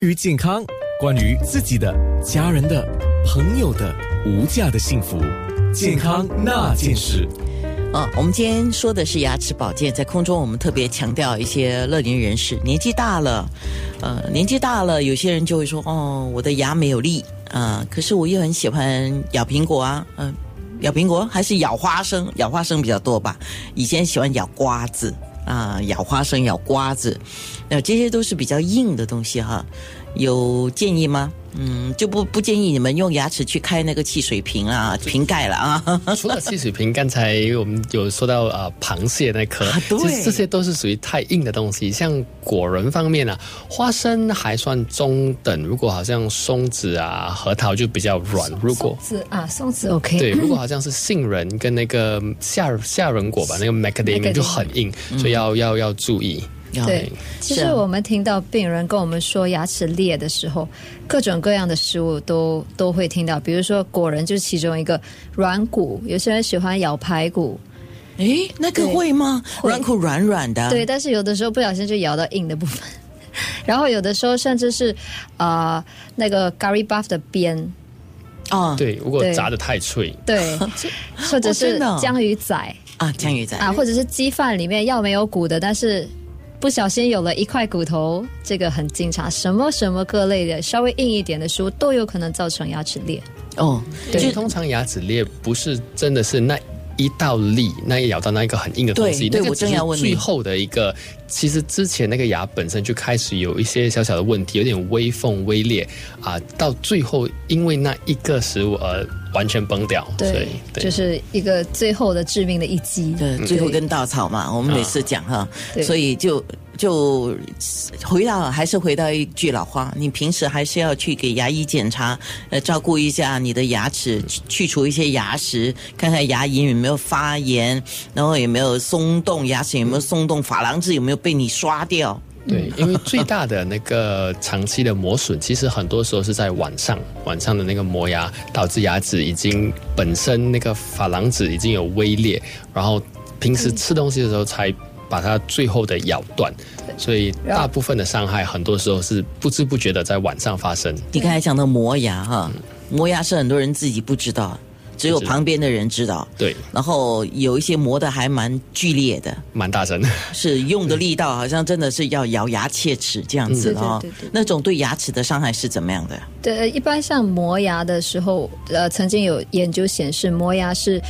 于健康，关于自己的、家人的、朋友的无价的幸福，健康那件事。啊，我们今天说的是牙齿保健，在空中我们特别强调一些乐龄人士，年纪大了，呃，年纪大了，有些人就会说，哦，我的牙没有力啊，可是我又很喜欢咬苹果啊，嗯、咬苹果还是咬花生，咬花生比较多吧，以前喜欢咬瓜子啊，咬花生、咬瓜子，那这些都是比较硬的东西哈，有建议吗？嗯，就不不建议你们用牙齿去开那个汽水瓶啊、瓶盖了啊。除了汽水瓶，刚才我们有说到呃螃蟹那颗，啊对其实这些都是属于太硬的东西。像果仁方面啊，花生还算中等，如果好像松子啊、核桃就比较软。如果松子啊，松子 OK。对，如果好像是杏仁跟那个夏夏仁果吧，那个 macadamia Macadamia 就很硬，所以要要要注意。对，其实我们听到病人跟我们说牙齿裂的时候，各种各样的食物都都会听到，比如说果仁就是其中一个，软骨，有些人喜欢咬排骨，诶，那个对会。吗？软骨软软的，对，但是有的时候不小心就咬到硬的部分，然后有的时候甚至是啊、呃那个 curry buff 的边，啊，对，如果对。炸的太脆，对，或者哦是江鱼仔。啊，江鱼仔。啊，或者是鸡饭里面要没有骨的，但是。不小心有了一块骨头，这个很经常。什么什么各类的稍微硬一点的书都有可能造成牙齿裂。哦，对通常牙齿裂不是真的是那一道力，那也咬到那一个很硬的东西，对对我那个只是正要问你最后的一个。其实之前那个牙本身就开始有一些小小的问题，有点微缝微裂啊，到最后因为那一个食物而完全崩掉。所对以，对就是一个最后的致命的一击。对，最后一根稻草嘛，我们每次讲哈，对所以就就回到还是回到一句老话，你平时还是要去给牙医检查，呃，照顾一下你的牙齿，去除一些牙石，看看牙龈有没有发炎，然后有没有松动，牙齿有没有松动，珐琅质有没有被你刷掉。对，因为最大的那个长期的磨损，其实很多时候是在晚上，晚上的那个磨牙导致牙齿已经本身那个珐琅质已经有微裂，然后平时吃东西的时候才把它最后的咬断，所以大部分的伤害很多时候是不知不觉的在晚上发生。你刚才讲的磨牙哈，磨牙是很多人自己不知道，只有旁边的人知道。对，然后有一些磨的还蛮剧烈的，蛮大声。是用的力道好像真的是要咬牙切齿这样子的哦对对对对。那种对牙齿的伤害是怎么样的？对，一般像磨牙的时候，呃，曾经有研究显示，磨牙是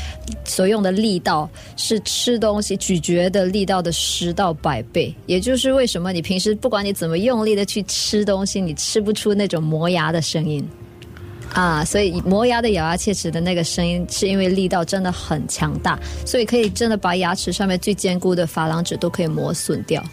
所用的力道是吃东西咀嚼的力道的十到百倍，也就是为什么你平时不管你怎么用力的去吃东西，你吃不出那种磨牙的声音。啊，所以磨牙的咬牙切齿的那个声音，是因为力道真的很强大，所以可以真的把牙齿上面最坚固的珐琅质都可以磨损掉。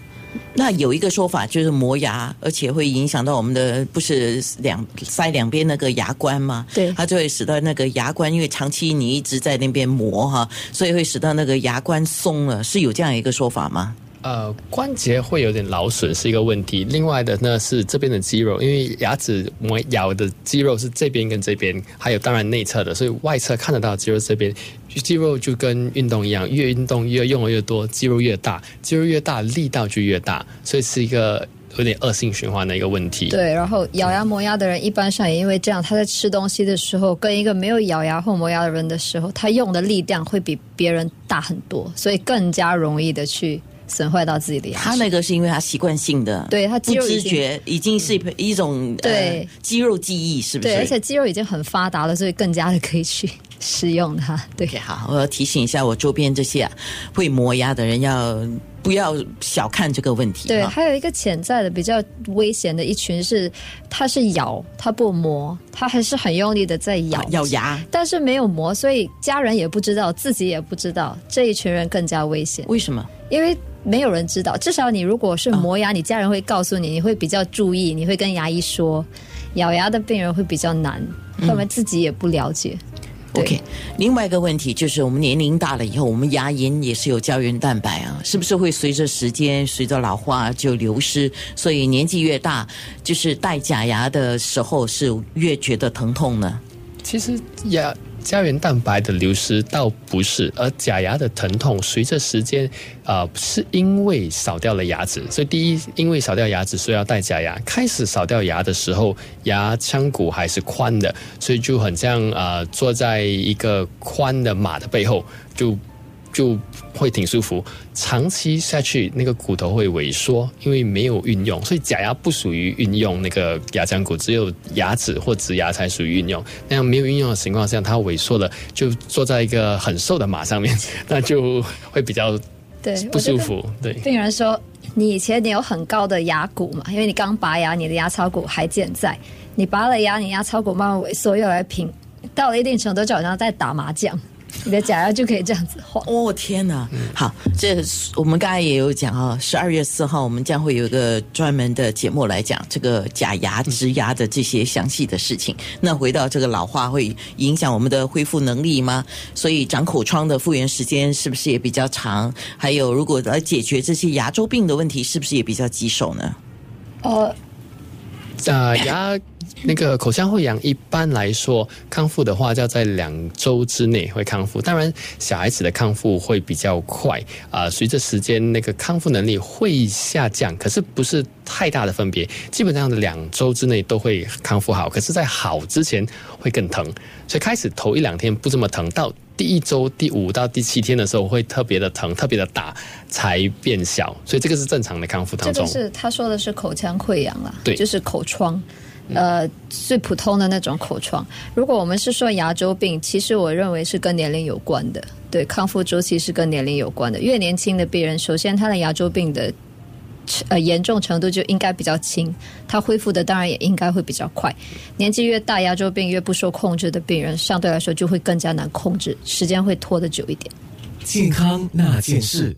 那有一个说法就是磨牙，而且会影响到我们的不是两塞两边那个牙关吗？对它就会使到那个牙关，因为长期你一直在那边磨哈，所以会使到那个牙关松了，是有这样一个说法吗？呃，关节会有点劳损是一个问题。另外的呢是这边的肌肉，因为牙齿磨咬的肌肉是这边跟这边，还有当然内侧的，所以外侧看得到肌肉这边，肌肉就跟运动一样，越运动越用的越多，肌肉越大，肌肉越大力道就越大，所以是一个有点恶性循环的一个问题。对，然后咬牙磨牙的人，一般上也因为这样，他在吃东西的时候，跟一个没有咬牙或磨牙的人的时候，他用的力量会比别人大很多，所以更加容易的去损坏到自己的牙齿。他那个是因为他习惯性的，对他不知觉，已经是一种对呃肌肉记忆，是不是？对，而且肌肉已经很发达了，所以更加的可以去使用它。对好，我要提醒一下我周边这些、啊、会磨牙的人要不要小看这个问题。对，还有一个潜在的比较危险的一群是，它是咬，它不磨，它还是很用力的在咬。啊咬牙，但是没有磨，所以家人也不知道，自己也不知道，这一群人更加危险。为什么？因为没有人知道。至少你如果是磨牙，你家人会告诉你，你会比较注意，你会跟牙医说。咬牙的病人会比较难，他们自己也不了解。对 OK，另外一个问题就是，我们年龄大了以后，我们牙龈也是有胶原蛋白啊，是不是会随着时间、随着老化就流失？所以年纪越大，就是戴假牙的时候是越觉得疼痛呢？其实牙胶原蛋白的流失倒不是，而假牙的疼痛随着时间，呃，是因为少掉了牙齿。所以第一，因为少掉牙齿，所以要戴假牙。开始少掉牙的时候，牙腔骨还是宽的，所以就很像呃，坐在一个宽的马的背后，就就会挺舒服。长期下去，那个骨头会萎缩，因为没有运用，所以假牙不属于运用那个牙腔骨，只有牙齿或植牙才属于运用。那样没有运用的情况下，它萎缩了，就坐在一个很瘦的马上面，那就会比较对不舒服。对，病人说，你以前你有很高的牙骨嘛，因为你刚拔牙，你的牙槽骨还健在。你拔了牙，你牙槽骨慢慢萎缩，越来越平，到了一定程度，就好像在打麻将。你的假牙就可以这样子晃。哦天哪！好，这我们刚才也有讲啊，十二月四号我们将会有一个专门的节目来讲这个假牙、植牙的这些详细的事情。那回到这个老化会影响我们的恢复能力吗？所以长口疮的复原时间是不是也比较长？还有，如果来解决这些牙周病的问题，是不是也比较棘手呢？哦，呃，牙那个口腔溃疡一般来说康复的话，要在两周之内会康复。当然，小孩子的康复会比较快啊、随着时间那个康复能力会下降，可是不是太大的分别，基本上的两周之内都会康复好。可是，在好之前会更疼，所以开始头一两天不这么疼，到第一周、第五到第七天的时候会特别的疼、特别的大，才变小。所以这个是正常的康复当中这个。是他说的是口腔溃疡啦，对就是口疮。呃，最普通的那种口疮。如果我们是说牙周病，其实我认为是跟年龄有关的。对，康复周期是跟年龄有关的。越年轻的病人，首先他的牙周病的呃严重程度就应该比较轻，他恢复的当然也应该会比较快。年纪越大，牙周病越不受控制的病人，相对来说就会更加难控制，时间会拖得久一点。健康那件事。